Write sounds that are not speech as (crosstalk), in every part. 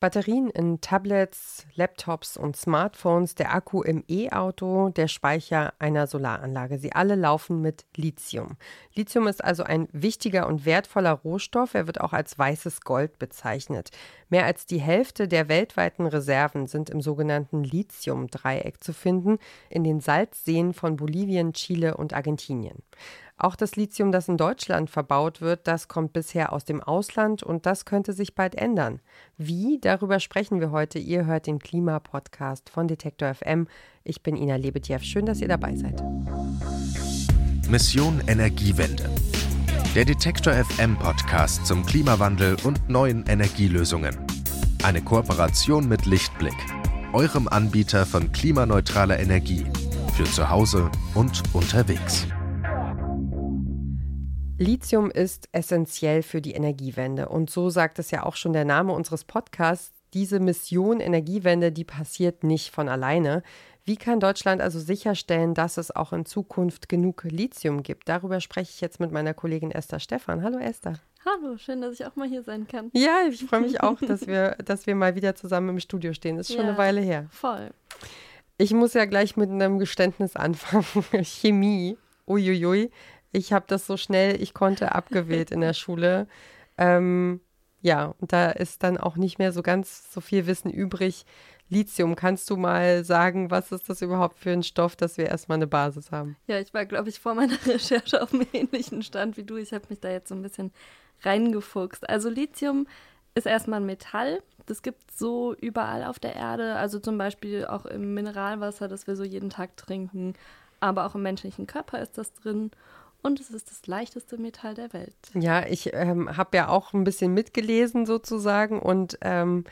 Batterien in Tablets, Laptops und Smartphones, der Akku im E-Auto, der Speicher einer Solaranlage. Sie alle laufen mit Lithium. Lithium ist also ein wichtiger und wertvoller Rohstoff. Er wird auch als weißes Gold bezeichnet. Mehr als die Hälfte der weltweiten Reserven sind im sogenannten Lithium-Dreieck zu finden, in den Salzseen von Bolivien, Chile und Argentinien. Auch das Lithium, das in Deutschland verbaut wird, das kommt bisher aus dem Ausland und das könnte sich bald ändern. Wie? Darüber sprechen wir heute. Ihr hört den Klimapodcast von Detektor FM. Ich bin Ina Lebetjew. Schön, dass ihr dabei seid. Mission Energiewende. Der Detektor FM Podcast zum Klimawandel und neuen Energielösungen. Eine Kooperation mit Lichtblick, eurem Anbieter von klimaneutraler Energie für zu Hause und unterwegs. Lithium ist essentiell für die Energiewende. Und so sagt es ja auch schon der Name unseres Podcasts. Diese Mission Energiewende, die passiert nicht von alleine. Wie kann Deutschland also sicherstellen, dass es auch in Zukunft genug Lithium gibt? Darüber spreche ich jetzt mit meiner Kollegin Esther Stephan. Hallo Esther. Hallo, schön, dass ich auch mal hier sein kann. Ja, ich (laughs) freue mich auch, dass wir, dass wir mal wieder zusammen im Studio stehen. Das ist schon ja, eine Weile her. Voll. Ich muss ja gleich mit einem Geständnis anfangen. (laughs) Chemie. Uiuiui ich habe das so schnell ich konnte abgewählt in der Schule. Ähm, ja, und da ist dann auch nicht mehr so ganz so viel Wissen übrig. Lithium, kannst du mal sagen, was ist das überhaupt für ein Stoff, dass wir erstmal eine Basis haben? Ja, ich war, glaube ich, vor meiner (laughs) Recherche auf einem ähnlichen Stand wie du. Ich habe mich da jetzt so ein bisschen reingefuchst. Also Lithium ist erstmal ein Metall. Das gibt es so überall auf der Erde. Also zum Beispiel auch im Mineralwasser, das wir so jeden Tag trinken. Aber auch im menschlichen Körper ist das drin und es ist das leichteste Metall der Welt. Ja, ich ähm, habe ja auch ein bisschen mitgelesen sozusagen und ähm,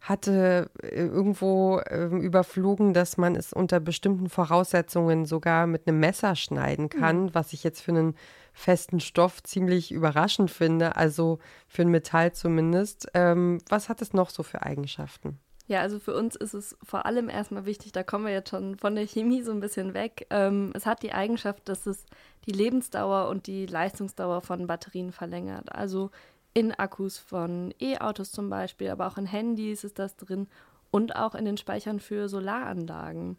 hatte äh, irgendwo ähm, überflogen, dass man es unter bestimmten Voraussetzungen sogar mit einem Messer schneiden kann, mhm. was ich jetzt für einen festen Stoff ziemlich überraschend finde, also für ein Metall zumindest. Ähm, was hat es noch so für Eigenschaften? Ja, also für uns ist es vor allem erstmal wichtig, da kommen wir jetzt schon von der Chemie so ein bisschen weg. Ähm, es hat die Eigenschaft, dass es die Lebensdauer und die Leistungsdauer von Batterien verlängert. Also in Akkus von E-Autos zum Beispiel, aber auch in Handys ist das drin und auch in den Speichern für Solaranlagen.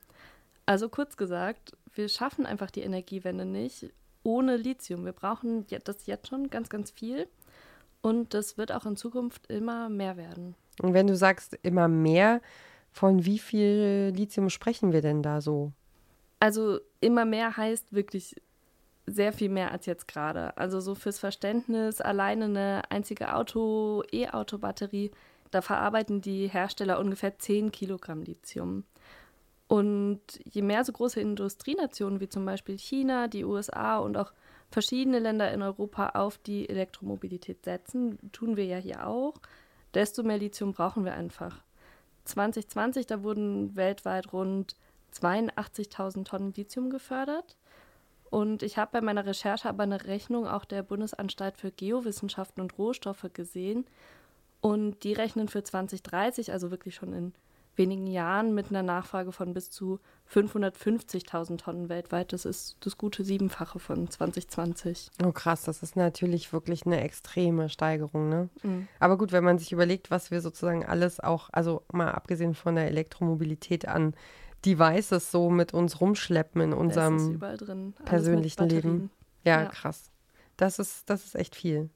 Also kurz gesagt, wir schaffen einfach die Energiewende nicht ohne Lithium. Wir brauchen das jetzt schon ganz, ganz viel und das wird auch in Zukunft immer mehr werden. Und wenn du sagst immer mehr, von wie viel Lithium sprechen wir denn da so? Also immer mehr heißt wirklich sehr viel mehr als jetzt gerade. Also so fürs Verständnis, alleine eine einzige Auto, E-Auto-Batterie, da verarbeiten die Hersteller ungefähr 10 Kilogramm Lithium. Und je mehr so große Industrienationen wie zum Beispiel China, die USA und auch verschiedene Länder in Europa auf die Elektromobilität setzen, tun wir ja hier auch, desto mehr Lithium brauchen wir einfach. 2020, da wurden weltweit rund 82.000 Tonnen Lithium gefördert. Und ich habe bei meiner Recherche aber eine Rechnung auch der Bundesanstalt für Geowissenschaften und Rohstoffe gesehen. Und die rechnen für 2030, also wirklich schon in wenigen Jahren, mit einer Nachfrage von bis zu 550.000 Tonnen weltweit. Das ist das gute Siebenfache von 2020. Oh krass, das ist natürlich wirklich eine extreme Steigerung. Ne? Mhm. Aber gut, wenn man sich überlegt, was wir sozusagen alles auch, also mal abgesehen von der Elektromobilität an Devices so mit uns rumschleppen in unserem persönlichen Leben. Ja, ja, krass. Das ist, das ist echt viel.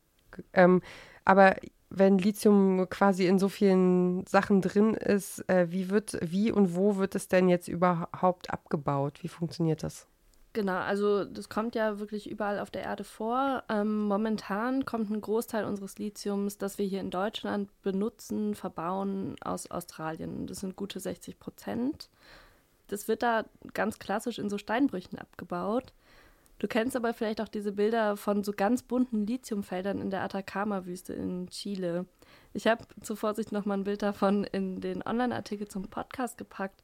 Ähm, aber wenn Lithium quasi in so vielen Sachen drin ist, äh, wie wird, wie und wo wird es denn jetzt überhaupt abgebaut? Wie funktioniert das? Genau, also das kommt ja wirklich überall auf der Erde vor. Ähm, momentan kommt ein Großteil unseres Lithiums, das wir hier in Deutschland benutzen, verbauen, aus Australien. Das sind gute 60 Prozent. Das wird da ganz klassisch in so Steinbrüchen abgebaut. Du kennst aber vielleicht auch diese Bilder von so ganz bunten Lithiumfeldern in der Atacama-Wüste in Chile. Ich habe zur Vorsicht nochmal ein Bild davon in den Online-Artikel zum Podcast gepackt.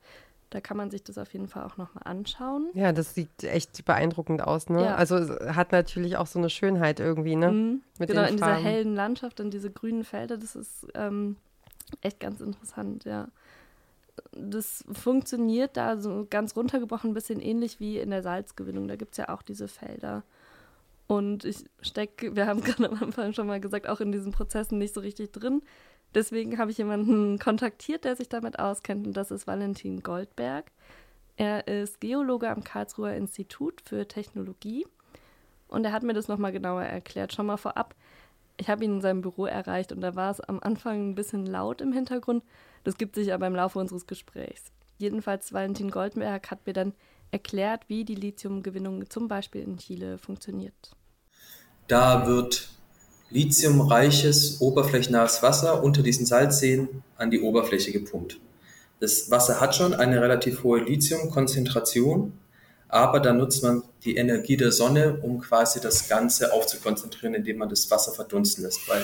Da kann man sich das auf jeden Fall auch nochmal anschauen. Ja, das sieht echt beeindruckend aus, ne? Ja. Also hat natürlich auch so eine Schönheit irgendwie, ne? Mhm. Mit genau, in dieser hellen Landschaft und diese grünen Felder, das ist ähm, echt ganz interessant, ja das funktioniert da so ganz runtergebrochen ein bisschen ähnlich wie in der Salzgewinnung. Da gibt es ja auch diese Felder. Und ich stecke, wir haben (laughs) gerade am Anfang schon mal gesagt, auch in diesen Prozessen nicht so richtig drin. Deswegen habe ich jemanden kontaktiert, der sich damit auskennt, und das ist Valentin Goldberg. Er ist Geologe am Karlsruher Institut für Technologie und er hat mir das nochmal genauer erklärt. Schon mal vorab, ich habe ihn in seinem Büro erreicht und da war es am Anfang ein bisschen laut im Hintergrund. Das gibt sich aber im Laufe unseres Gesprächs. Jedenfalls Valentin Goldberg hat mir dann erklärt, wie die Lithiumgewinnung zum Beispiel in Chile funktioniert. Da wird lithiumreiches, oberflächennahes Wasser unter diesen Salzseen an die Oberfläche gepumpt. Das Wasser hat schon eine relativ hohe Lithiumkonzentration, aber dann nutzt man die Energie der Sonne, um quasi das Ganze aufzukonzentrieren, indem man das Wasser verdunsten lässt, weil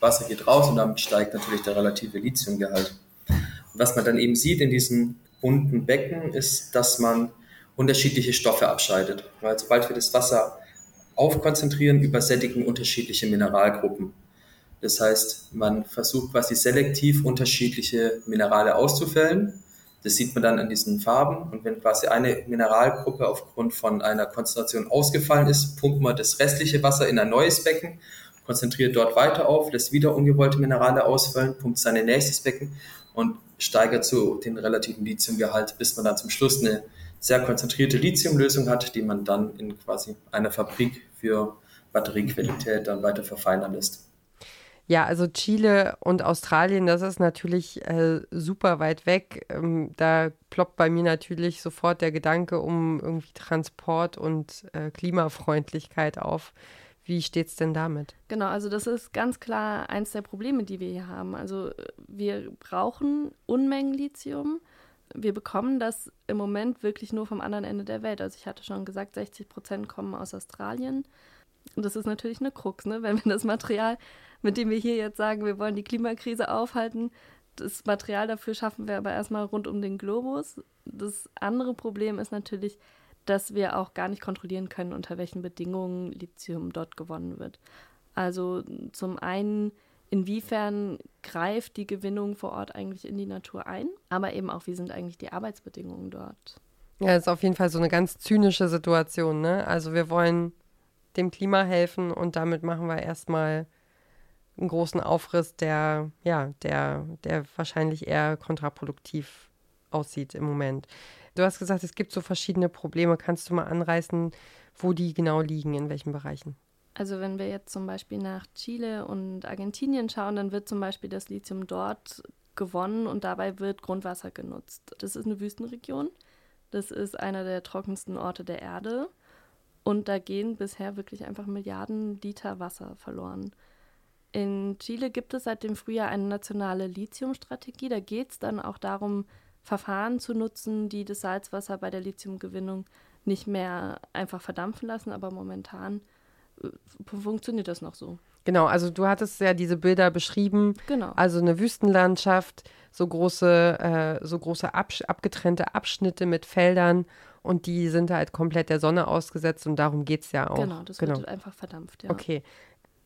Wasser geht raus und damit steigt natürlich der relative Lithiumgehalt. Was man dann eben sieht in diesen bunten Becken, ist, dass man unterschiedliche Stoffe abscheidet. Weil sobald wir das Wasser aufkonzentrieren, übersättigen unterschiedliche Mineralgruppen. Das heißt, man versucht quasi selektiv unterschiedliche Minerale auszufällen. Das sieht man dann an diesen Farben. Und wenn quasi eine Mineralgruppe aufgrund von einer Konzentration ausgefallen ist, pumpt man das restliche Wasser in ein neues Becken, konzentriert dort weiter auf, lässt wieder ungewollte Minerale ausfallen, pumpt sein nächstes Becken und steigert so den relativen Lithiumgehalt, bis man dann zum Schluss eine sehr konzentrierte Lithiumlösung hat, die man dann in quasi einer Fabrik für Batteriequalität dann weiter verfeinern lässt. Ja, also Chile und Australien, das ist natürlich äh, super weit weg. Ähm, da ploppt bei mir natürlich sofort der Gedanke um irgendwie Transport und äh, Klimafreundlichkeit auf. Wie steht es denn damit? Genau, also das ist ganz klar eins der Probleme, die wir hier haben. Also wir brauchen Unmengen Lithium wir bekommen das im Moment wirklich nur vom anderen Ende der Welt. Also ich hatte schon gesagt, 60 Prozent kommen aus Australien. Und das ist natürlich eine Krux, ne? wenn wir das Material, mit dem wir hier jetzt sagen, wir wollen die Klimakrise aufhalten, das Material dafür schaffen wir aber erstmal rund um den Globus. Das andere Problem ist natürlich, dass wir auch gar nicht kontrollieren können, unter welchen Bedingungen Lithium dort gewonnen wird. Also zum einen inwiefern greift die Gewinnung vor Ort eigentlich in die Natur ein, aber eben auch, wie sind eigentlich die Arbeitsbedingungen dort. Ja, ist auf jeden Fall so eine ganz zynische Situation. Ne? Also wir wollen dem Klima helfen und damit machen wir erstmal einen großen Aufriss, der, ja, der, der wahrscheinlich eher kontraproduktiv aussieht im Moment. Du hast gesagt, es gibt so verschiedene Probleme. Kannst du mal anreißen, wo die genau liegen, in welchen Bereichen? Also wenn wir jetzt zum Beispiel nach Chile und Argentinien schauen, dann wird zum Beispiel das Lithium dort gewonnen und dabei wird Grundwasser genutzt. Das ist eine Wüstenregion. Das ist einer der trockensten Orte der Erde. Und da gehen bisher wirklich einfach Milliarden Liter Wasser verloren. In Chile gibt es seit dem Frühjahr eine nationale Lithiumstrategie. Da geht es dann auch darum, Verfahren zu nutzen, die das Salzwasser bei der Lithiumgewinnung nicht mehr einfach verdampfen lassen, aber momentan funktioniert das noch so. Genau, also du hattest ja diese Bilder beschrieben. Genau. Also eine Wüstenlandschaft, so große, äh, so große Absch abgetrennte Abschnitte mit Feldern und die sind halt komplett der Sonne ausgesetzt und darum geht es ja auch. Genau, das genau. wird einfach verdampft, ja. Okay.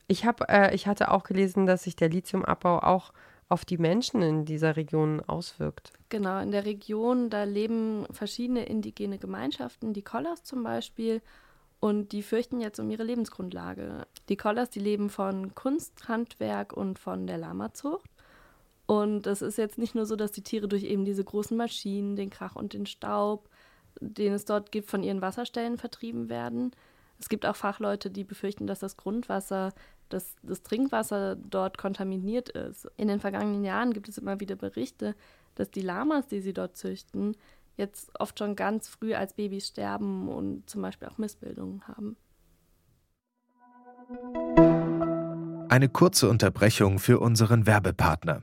Ich, hab, äh, ich hatte auch gelesen, dass sich der Lithiumabbau auch auf die Menschen in dieser Region auswirkt. Genau, in der Region, da leben verschiedene indigene Gemeinschaften, die Kollers zum Beispiel und die fürchten jetzt um ihre Lebensgrundlage. Die Kollers, die leben von Kunsthandwerk und von der Lamazucht. Und es ist jetzt nicht nur so, dass die Tiere durch eben diese großen Maschinen, den Krach und den Staub, den es dort gibt, von ihren Wasserstellen vertrieben werden. Es gibt auch Fachleute, die befürchten, dass das Grundwasser, dass das Trinkwasser dort kontaminiert ist. In den vergangenen Jahren gibt es immer wieder Berichte, dass die Lamas, die sie dort züchten, jetzt oft schon ganz früh als Babys sterben und zum Beispiel auch Missbildungen haben. Eine kurze Unterbrechung für unseren Werbepartner.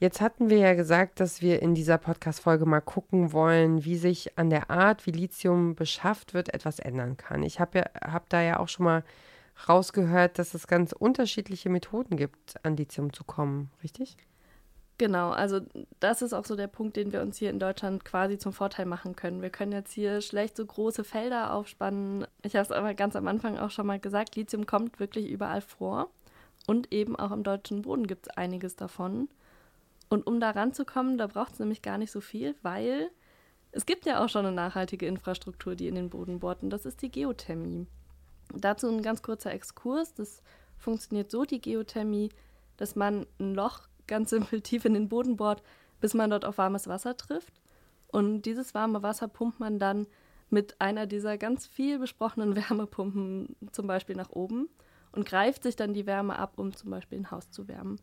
Jetzt hatten wir ja gesagt, dass wir in dieser Podcast-Folge mal gucken wollen, wie sich an der Art, wie Lithium beschafft wird, etwas ändern kann. Ich habe ja, hab da ja auch schon mal rausgehört, dass es ganz unterschiedliche Methoden gibt, an Lithium zu kommen, richtig? Genau, also das ist auch so der Punkt, den wir uns hier in Deutschland quasi zum Vorteil machen können. Wir können jetzt hier schlecht so große Felder aufspannen. Ich habe es aber ganz am Anfang auch schon mal gesagt, Lithium kommt wirklich überall vor. Und eben auch im deutschen Boden gibt es einiges davon. Und um da ranzukommen, da braucht es nämlich gar nicht so viel, weil es gibt ja auch schon eine nachhaltige Infrastruktur, die in den Boden bohrt. Und das ist die Geothermie. Dazu ein ganz kurzer Exkurs. Das funktioniert so, die Geothermie, dass man ein Loch ganz simpel (laughs) tief in den Boden bohrt, bis man dort auf warmes Wasser trifft. Und dieses warme Wasser pumpt man dann mit einer dieser ganz viel besprochenen (laughs) Wärmepumpen zum Beispiel nach oben und greift sich dann die Wärme ab, um zum Beispiel ein Haus zu wärmen.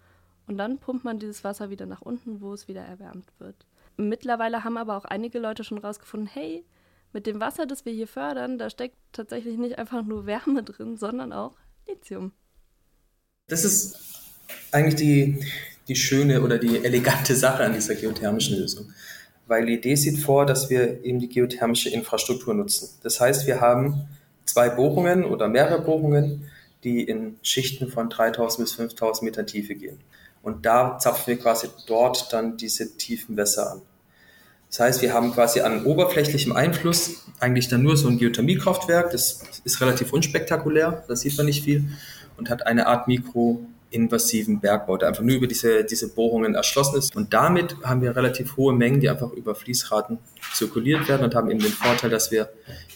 Und dann pumpt man dieses Wasser wieder nach unten, wo es wieder erwärmt wird. Mittlerweile haben aber auch einige Leute schon rausgefunden, hey, mit dem Wasser, das wir hier fördern, da steckt tatsächlich nicht einfach nur Wärme drin, sondern auch Lithium. Das ist eigentlich die, die schöne oder die elegante Sache an dieser geothermischen Lösung. Weil die Idee sieht vor, dass wir eben die geothermische Infrastruktur nutzen. Das heißt, wir haben zwei Bohrungen oder mehrere Bohrungen, die in Schichten von 3000 bis 5000 Meter Tiefe gehen. Und da zapfen wir quasi dort dann diese tiefen Wässer an. Das heißt, wir haben quasi an oberflächlichem Einfluss eigentlich dann nur so ein Geothermiekraftwerk. Das ist relativ unspektakulär, da sieht man nicht viel und hat eine Art Mikro invasiven Bergbau, der einfach nur über diese, diese Bohrungen erschlossen ist. Und damit haben wir relativ hohe Mengen, die einfach über Fließraten zirkuliert werden und haben eben den Vorteil, dass wir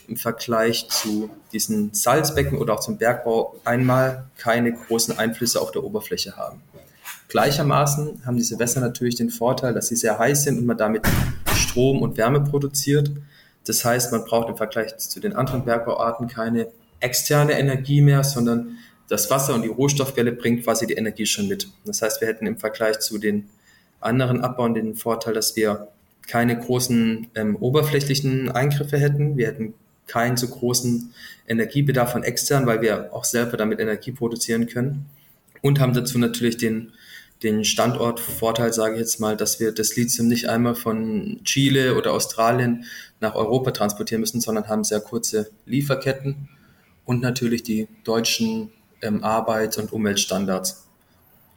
im Vergleich zu diesen Salzbecken oder auch zum Bergbau einmal keine großen Einflüsse auf der Oberfläche haben. Gleichermaßen haben diese Wässer natürlich den Vorteil, dass sie sehr heiß sind und man damit Strom und Wärme produziert. Das heißt, man braucht im Vergleich zu den anderen Bergbauarten keine externe Energie mehr, sondern das Wasser und die Rohstoffwelle bringt quasi die Energie schon mit. Das heißt, wir hätten im Vergleich zu den anderen Abbauen den Vorteil, dass wir keine großen ähm, oberflächlichen Eingriffe hätten. Wir hätten keinen so großen Energiebedarf von extern, weil wir auch selber damit Energie produzieren können. Und haben dazu natürlich den, den Standortvorteil, sage ich jetzt mal, dass wir das Lithium nicht einmal von Chile oder Australien nach Europa transportieren müssen, sondern haben sehr kurze Lieferketten und natürlich die deutschen ähm, Arbeits- und Umweltstandards.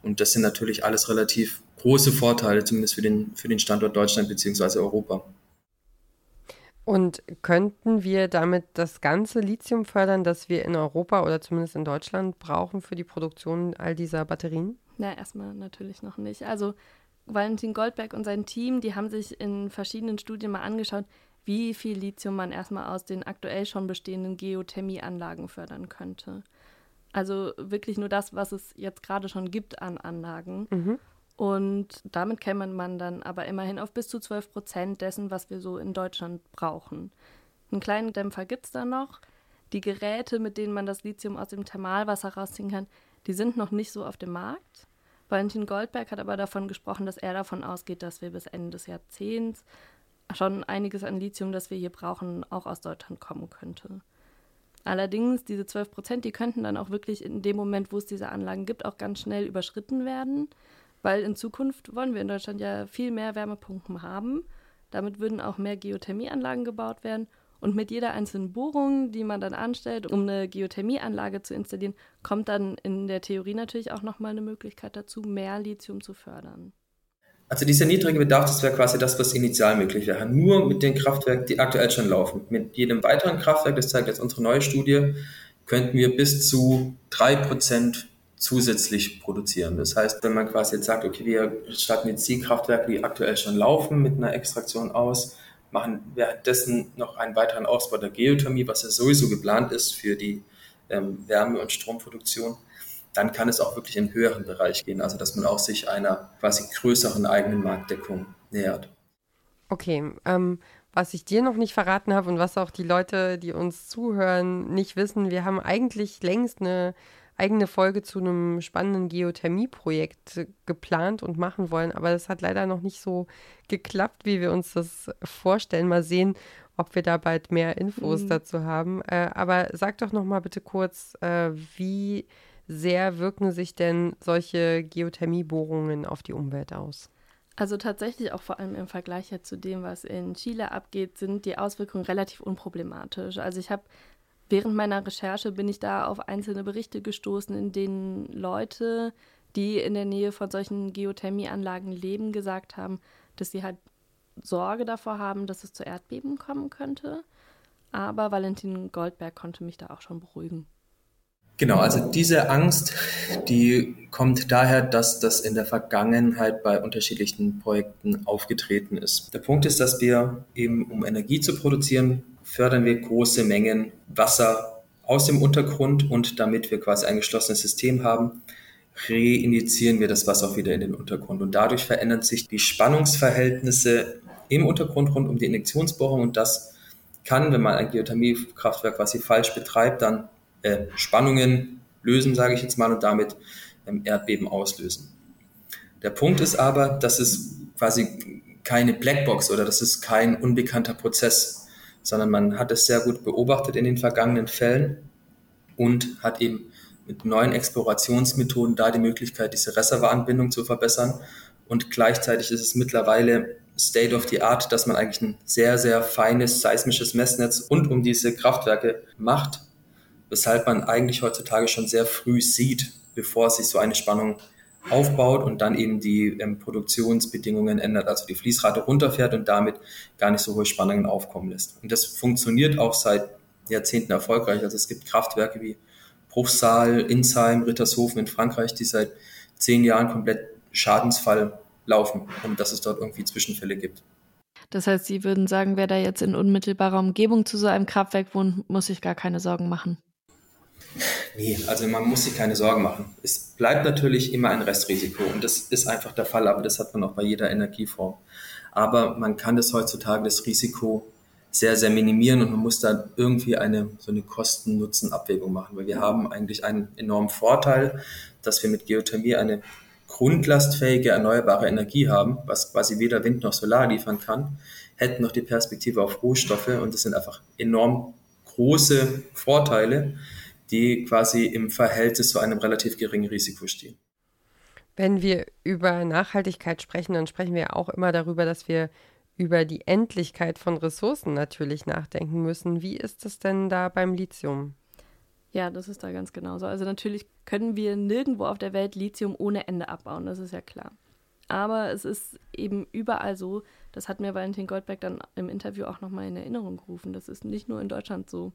Und das sind natürlich alles relativ große Vorteile, zumindest für den, für den Standort Deutschland bzw. Europa. Und könnten wir damit das ganze Lithium fördern, das wir in Europa oder zumindest in Deutschland brauchen für die Produktion all dieser Batterien? Na, erstmal natürlich noch nicht. Also Valentin Goldberg und sein Team, die haben sich in verschiedenen Studien mal angeschaut, wie viel Lithium man erstmal aus den aktuell schon bestehenden Geothermieanlagen fördern könnte. Also wirklich nur das, was es jetzt gerade schon gibt an Anlagen. Mhm. Und damit käme man dann aber immerhin auf bis zu 12 Prozent dessen, was wir so in Deutschland brauchen. Einen kleinen Dämpfer gibt es da noch. Die Geräte, mit denen man das Lithium aus dem Thermalwasser rausziehen kann, die sind noch nicht so auf dem Markt. Valentin Goldberg hat aber davon gesprochen, dass er davon ausgeht, dass wir bis Ende des Jahrzehnts schon einiges an Lithium, das wir hier brauchen, auch aus Deutschland kommen könnte. Allerdings, diese 12 Prozent, die könnten dann auch wirklich in dem Moment, wo es diese Anlagen gibt, auch ganz schnell überschritten werden, weil in Zukunft wollen wir in Deutschland ja viel mehr Wärmepumpen haben. Damit würden auch mehr Geothermieanlagen gebaut werden. Und mit jeder einzelnen Bohrung, die man dann anstellt, um eine Geothermieanlage zu installieren, kommt dann in der Theorie natürlich auch nochmal eine Möglichkeit dazu, mehr Lithium zu fördern. Also dieser niedrige Bedarf, das wäre quasi das, was initial möglich wäre. Nur mit den Kraftwerken, die aktuell schon laufen. Mit jedem weiteren Kraftwerk, das zeigt jetzt unsere neue Studie, könnten wir bis zu drei Prozent zusätzlich produzieren. Das heißt, wenn man quasi jetzt sagt, okay, wir statten jetzt die Kraftwerke, die aktuell schon laufen, mit einer Extraktion aus, machen währenddessen noch einen weiteren Ausbau der Geothermie, was ja sowieso geplant ist für die ähm, Wärme- und Stromproduktion, dann kann es auch wirklich in höheren Bereich gehen, also dass man auch sich einer quasi größeren eigenen Marktdeckung nähert. Okay, ähm, was ich dir noch nicht verraten habe und was auch die Leute, die uns zuhören, nicht wissen, wir haben eigentlich längst eine eigene Folge zu einem spannenden Geothermie-Projekt geplant und machen wollen, aber das hat leider noch nicht so geklappt, wie wir uns das vorstellen. Mal sehen, ob wir da bald mehr Infos mhm. dazu haben. Äh, aber sag doch noch mal bitte kurz, äh, wie sehr wirken sich denn solche Geothermiebohrungen auf die Umwelt aus? Also tatsächlich auch vor allem im Vergleich zu dem, was in Chile abgeht, sind die Auswirkungen relativ unproblematisch. Also ich habe während meiner Recherche bin ich da auf einzelne Berichte gestoßen, in denen Leute, die in der Nähe von solchen Geothermieanlagen leben, gesagt haben, dass sie halt Sorge davor haben, dass es zu Erdbeben kommen könnte. Aber Valentin Goldberg konnte mich da auch schon beruhigen. Genau, also diese Angst, die kommt daher, dass das in der Vergangenheit bei unterschiedlichen Projekten aufgetreten ist. Der Punkt ist, dass wir eben, um Energie zu produzieren, fördern wir große Mengen Wasser aus dem Untergrund und damit wir quasi ein geschlossenes System haben, reinjizieren wir das Wasser auch wieder in den Untergrund. Und dadurch verändern sich die Spannungsverhältnisse im Untergrund rund um die Injektionsbohrung und das kann, wenn man ein Geothermiekraftwerk quasi falsch betreibt, dann äh, Spannungen lösen, sage ich jetzt mal, und damit ähm, Erdbeben auslösen. Der Punkt ist aber, dass es quasi keine Blackbox oder das ist kein unbekannter Prozess, sondern man hat es sehr gut beobachtet in den vergangenen Fällen und hat eben mit neuen Explorationsmethoden da die Möglichkeit, diese Reservoiranbindung zu verbessern. Und gleichzeitig ist es mittlerweile State of the Art, dass man eigentlich ein sehr, sehr feines seismisches Messnetz rund um diese Kraftwerke macht, weshalb man eigentlich heutzutage schon sehr früh sieht, bevor sich so eine Spannung aufbaut und dann eben die ähm, Produktionsbedingungen ändert, also die Fließrate runterfährt und damit gar nicht so hohe Spannungen aufkommen lässt. Und das funktioniert auch seit Jahrzehnten erfolgreich. Also es gibt Kraftwerke wie Bruchsal, Insheim, Rittershofen in Frankreich, die seit zehn Jahren komplett schadensfall laufen und dass es dort irgendwie Zwischenfälle gibt. Das heißt, Sie würden sagen, wer da jetzt in unmittelbarer Umgebung zu so einem Kraftwerk wohnt, muss sich gar keine Sorgen machen. Nee, also man muss sich keine Sorgen machen. Es bleibt natürlich immer ein Restrisiko und das ist einfach der Fall, aber das hat man auch bei jeder Energieform. Aber man kann das heutzutage, das Risiko, sehr, sehr minimieren und man muss da irgendwie eine, so eine Kosten-Nutzen-Abwägung machen, weil wir haben eigentlich einen enormen Vorteil, dass wir mit Geothermie eine grundlastfähige erneuerbare Energie haben, was quasi weder Wind noch Solar liefern kann, hätten noch die Perspektive auf Rohstoffe und das sind einfach enorm große Vorteile, die quasi im Verhältnis zu einem relativ geringen Risiko stehen. Wenn wir über Nachhaltigkeit sprechen, dann sprechen wir auch immer darüber, dass wir über die Endlichkeit von Ressourcen natürlich nachdenken müssen. Wie ist es denn da beim Lithium? Ja, das ist da ganz genauso. Also natürlich können wir nirgendwo auf der Welt Lithium ohne Ende abbauen, das ist ja klar. Aber es ist eben überall so, das hat mir Valentin Goldberg dann im Interview auch nochmal in Erinnerung gerufen. Das ist nicht nur in Deutschland so.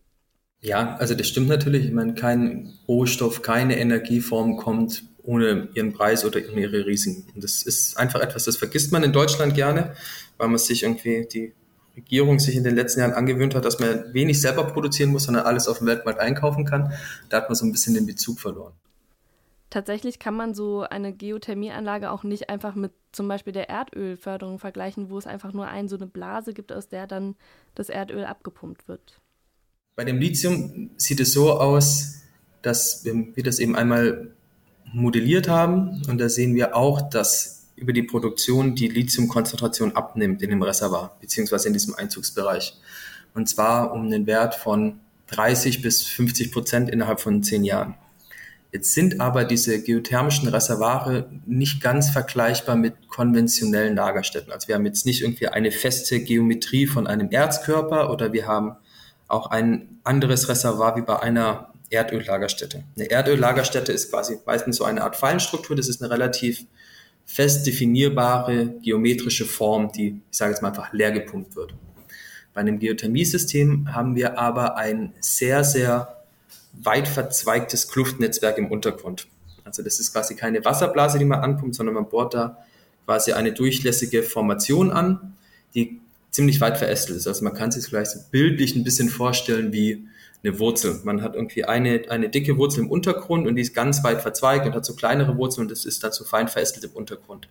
Ja, also das stimmt natürlich. Ich meine, kein Rohstoff, keine Energieform kommt ohne ihren Preis oder ihre Risiken. Und das ist einfach etwas, das vergisst man in Deutschland gerne, weil man sich irgendwie die Regierung sich in den letzten Jahren angewöhnt hat, dass man wenig selber produzieren muss, sondern alles auf dem Weltmarkt einkaufen kann. Da hat man so ein bisschen den Bezug verloren. Tatsächlich kann man so eine Geothermieanlage auch nicht einfach mit zum Beispiel der Erdölförderung vergleichen, wo es einfach nur ein, so eine Blase gibt, aus der dann das Erdöl abgepumpt wird. Bei dem Lithium sieht es so aus, dass wir das eben einmal modelliert haben und da sehen wir auch, dass über die Produktion die Lithiumkonzentration abnimmt in dem Reservoir, beziehungsweise in diesem Einzugsbereich. Und zwar um einen Wert von 30 bis 50 Prozent innerhalb von zehn Jahren. Jetzt sind aber diese geothermischen Reservare nicht ganz vergleichbar mit konventionellen Lagerstätten. Also wir haben jetzt nicht irgendwie eine feste Geometrie von einem Erzkörper oder wir haben auch ein anderes Reservoir wie bei einer Erdöllagerstätte. Eine Erdöllagerstätte ist quasi meistens so eine Art Fallenstruktur. Das ist eine relativ fest definierbare geometrische Form, die, ich sage jetzt mal einfach, leer gepumpt wird. Bei einem Geothermiesystem haben wir aber ein sehr, sehr weit verzweigtes Kluftnetzwerk im Untergrund. Also das ist quasi keine Wasserblase, die man anpumpt, sondern man bohrt da quasi eine durchlässige Formation an, die ziemlich weit verästelt ist. Also man kann sich vielleicht so bildlich ein bisschen vorstellen wie eine Wurzel. Man hat irgendwie eine, eine dicke Wurzel im Untergrund und die ist ganz weit verzweigt und hat so kleinere Wurzeln und das ist so fein verästelt im Untergrund.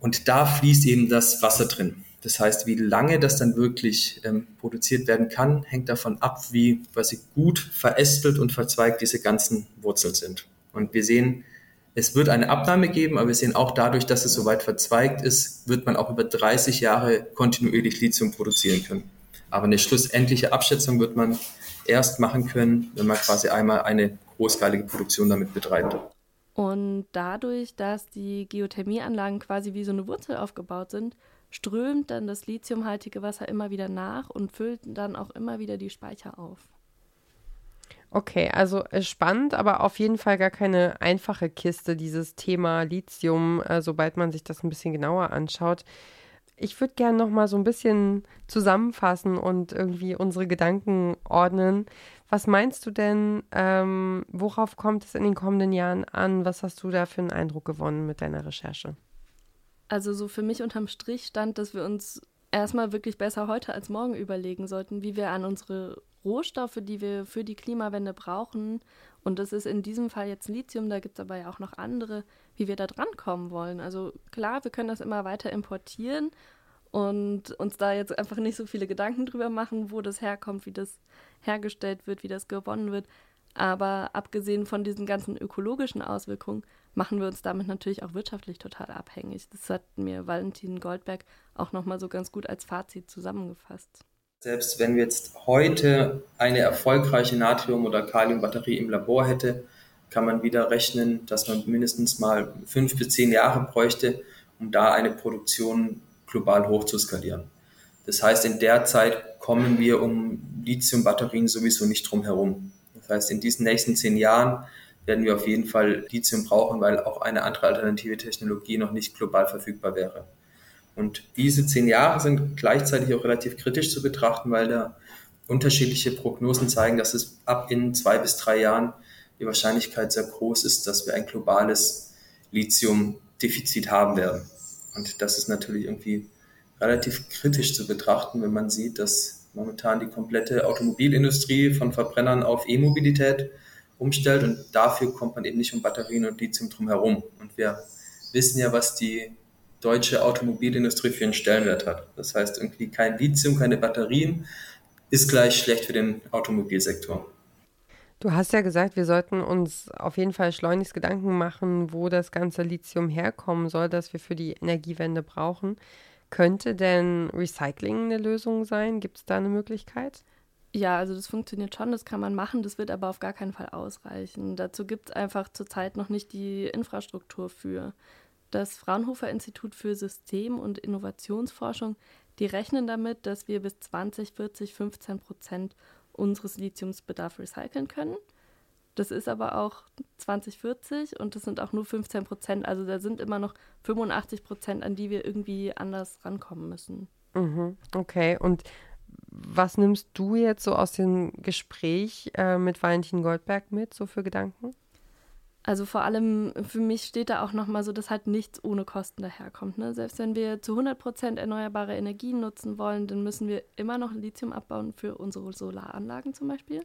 Und da fließt eben das Wasser drin. Das heißt, wie lange das dann wirklich ähm, produziert werden kann, hängt davon ab, wie quasi gut verästelt und verzweigt diese ganzen Wurzeln sind. Und wir sehen, es wird eine Abnahme geben, aber wir sehen auch dadurch, dass es so weit verzweigt ist, wird man auch über 30 Jahre kontinuierlich Lithium produzieren können. Aber eine schlussendliche Abschätzung wird man erst machen können, wenn man quasi einmal eine großskaligen Produktion damit betreibt. Und dadurch, dass die Geothermieanlagen quasi wie so eine Wurzel aufgebaut sind, strömt dann das lithiumhaltige Wasser immer wieder nach und füllt dann auch immer wieder die Speicher auf. Okay, also äh, spannend, aber auf jeden Fall gar keine einfache Kiste, dieses Thema Lithium, äh, sobald man sich das ein bisschen genauer anschaut. Ich würde gerne noch mal so ein bisschen zusammenfassen und irgendwie unsere Gedanken ordnen. Was meinst du denn, ähm, worauf kommt es in den kommenden Jahren an? Was hast du da für einen Eindruck gewonnen mit deiner Recherche? Also so für mich unterm Strich stand, dass wir uns erstmal wirklich besser heute als morgen überlegen sollten, wie wir an unsere Rohstoffe, die wir für die Klimawende brauchen, und das ist in diesem Fall jetzt Lithium, da gibt es aber ja auch noch andere, wie wir da drankommen wollen. Also klar, wir können das immer weiter importieren und uns da jetzt einfach nicht so viele Gedanken drüber machen, wo das herkommt, wie das hergestellt wird, wie das gewonnen wird. Aber abgesehen von diesen ganzen ökologischen Auswirkungen machen wir uns damit natürlich auch wirtschaftlich total abhängig. Das hat mir Valentin Goldberg auch nochmal so ganz gut als Fazit zusammengefasst. Selbst wenn wir jetzt heute eine erfolgreiche Natrium- oder Kaliumbatterie im Labor hätte, kann man wieder rechnen, dass man mindestens mal fünf bis zehn Jahre bräuchte, um da eine Produktion global hochzuskalieren. Das heißt, in der Zeit kommen wir um Lithium-Batterien sowieso nicht drum herum. Das heißt, in diesen nächsten zehn Jahren werden wir auf jeden Fall Lithium brauchen, weil auch eine andere alternative Technologie noch nicht global verfügbar wäre. Und diese zehn Jahre sind gleichzeitig auch relativ kritisch zu betrachten, weil da unterschiedliche Prognosen zeigen, dass es ab in zwei bis drei Jahren die Wahrscheinlichkeit sehr groß ist, dass wir ein globales Lithium-Defizit haben werden. Und das ist natürlich irgendwie relativ kritisch zu betrachten, wenn man sieht, dass momentan die komplette Automobilindustrie von Verbrennern auf E-Mobilität umstellt und dafür kommt man eben nicht um Batterien und Lithium drum herum. Und wir wissen ja, was die deutsche Automobilindustrie für einen Stellenwert hat. Das heißt, irgendwie kein Lithium, keine Batterien ist gleich schlecht für den Automobilsektor. Du hast ja gesagt, wir sollten uns auf jeden Fall schleunigst Gedanken machen, wo das ganze Lithium herkommen soll, das wir für die Energiewende brauchen. Könnte denn Recycling eine Lösung sein? Gibt es da eine Möglichkeit? Ja, also das funktioniert schon, das kann man machen, das wird aber auf gar keinen Fall ausreichen. Dazu gibt es einfach zurzeit noch nicht die Infrastruktur für. Das Fraunhofer Institut für System- und Innovationsforschung, die rechnen damit, dass wir bis 2040 15 Prozent unseres Lithiumsbedarfs recyceln können. Das ist aber auch 2040 und das sind auch nur 15 Prozent. Also da sind immer noch 85 Prozent, an die wir irgendwie anders rankommen müssen. Mhm, okay, und was nimmst du jetzt so aus dem Gespräch äh, mit Valentin Goldberg mit, so für Gedanken? Also vor allem für mich steht da auch nochmal so, dass halt nichts ohne Kosten daherkommt. Ne? Selbst wenn wir zu 100 Prozent erneuerbare Energien nutzen wollen, dann müssen wir immer noch Lithium abbauen für unsere Solaranlagen zum Beispiel.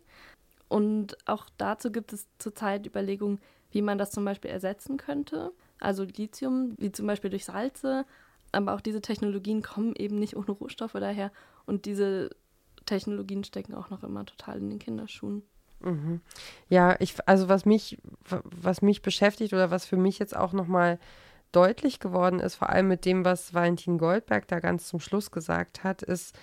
Und auch dazu gibt es zurzeit Überlegungen, wie man das zum Beispiel ersetzen könnte. Also Lithium, wie zum Beispiel durch Salze. Aber auch diese Technologien kommen eben nicht ohne Rohstoffe daher. Und diese Technologien stecken auch noch immer total in den Kinderschuhen. Mhm. Ja, ich, also was mich, was mich beschäftigt oder was für mich jetzt auch nochmal deutlich geworden ist, vor allem mit dem, was Valentin Goldberg da ganz zum Schluss gesagt hat, ist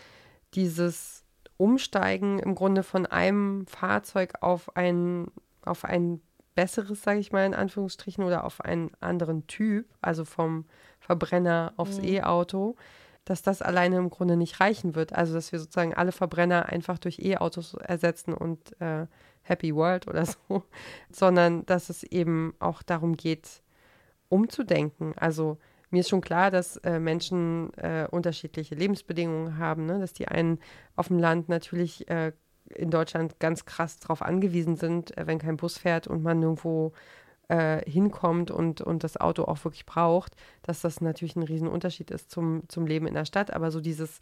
dieses Umsteigen im Grunde von einem Fahrzeug auf ein, auf ein besseres, sage ich mal in Anführungsstrichen, oder auf einen anderen Typ, also vom Verbrenner aufs mhm. E-Auto, dass das alleine im Grunde nicht reichen wird. Also dass wir sozusagen alle Verbrenner einfach durch E-Autos ersetzen und äh, Happy World oder (laughs) so, sondern dass es eben auch darum geht, umzudenken. Also mir ist schon klar, dass äh, Menschen äh, unterschiedliche Lebensbedingungen haben, ne? dass die einen auf dem Land natürlich äh, in Deutschland ganz krass darauf angewiesen sind, äh, wenn kein Bus fährt und man irgendwo äh, hinkommt und, und das Auto auch wirklich braucht, dass das natürlich ein Riesenunterschied ist zum, zum Leben in der Stadt. Aber so dieses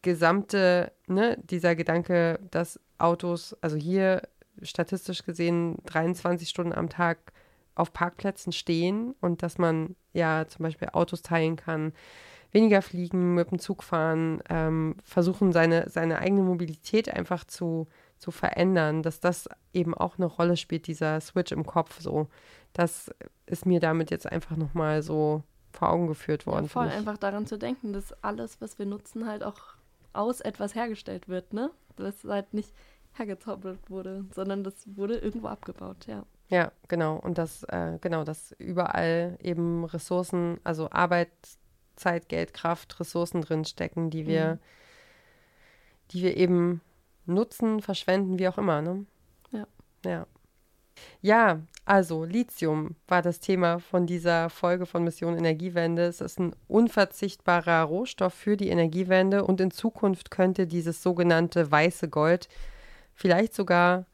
gesamte, ne, dieser Gedanke, dass Autos, also hier statistisch gesehen 23 Stunden am Tag auf Parkplätzen stehen und dass man ja zum Beispiel Autos teilen kann, weniger fliegen, mit dem Zug fahren, ähm, versuchen seine, seine eigene Mobilität einfach zu, zu verändern, dass das eben auch eine Rolle spielt, dieser Switch im Kopf so. Das ist mir damit jetzt einfach nochmal so vor Augen geführt worden. Ja, voll einfach daran zu denken, dass alles, was wir nutzen, halt auch aus etwas hergestellt wird, ne? Das halt nicht hergezaubert wurde, sondern das wurde irgendwo abgebaut, ja. Ja, genau. Und das, äh, genau, dass überall eben Ressourcen, also Arbeit, Zeit, Geld, Kraft, Ressourcen drinstecken, die wir, mhm. die wir eben nutzen, verschwenden, wie auch immer, ne? Ja. Ja. Ja, also Lithium war das Thema von dieser Folge von Mission Energiewende. Es ist ein unverzichtbarer Rohstoff für die Energiewende und in Zukunft könnte dieses sogenannte weiße Gold vielleicht sogar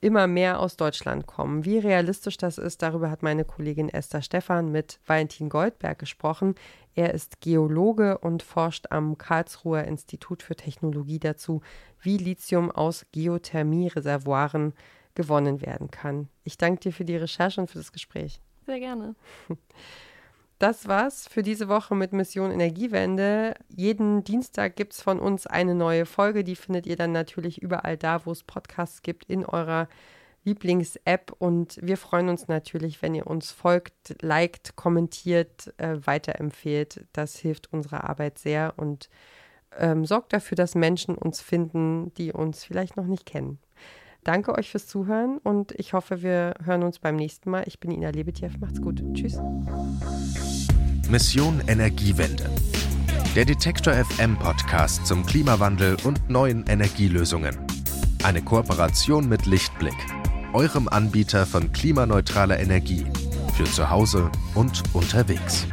immer mehr aus Deutschland kommen. Wie realistisch das ist, darüber hat meine Kollegin Esther Stephan mit Valentin Goldberg gesprochen. Er ist Geologe und forscht am Karlsruher Institut für Technologie dazu, wie Lithium aus Geothermie-Reservoiren gewonnen werden kann. Ich danke dir für die Recherche und für das Gespräch. Sehr gerne. (laughs) Das war's für diese Woche mit Mission Energiewende. Jeden Dienstag gibt es von uns eine neue Folge. Die findet ihr dann natürlich überall da, wo es Podcasts gibt, in eurer Lieblings-App. Und wir freuen uns natürlich, wenn ihr uns folgt, liked, kommentiert, äh, weiterempfehlt. Das hilft unserer Arbeit sehr und ähm, sorgt dafür, dass Menschen uns finden, die uns vielleicht noch nicht kennen. Danke euch fürs Zuhören und ich hoffe, wir hören uns beim nächsten Mal. Ich bin Ina Lebetjew. Macht's gut. Tschüss. Mission Energiewende. Der Detektor FM Podcast zum Klimawandel und neuen Energielösungen. Eine Kooperation mit Lichtblick, eurem Anbieter von klimaneutraler Energie für zu Hause und unterwegs.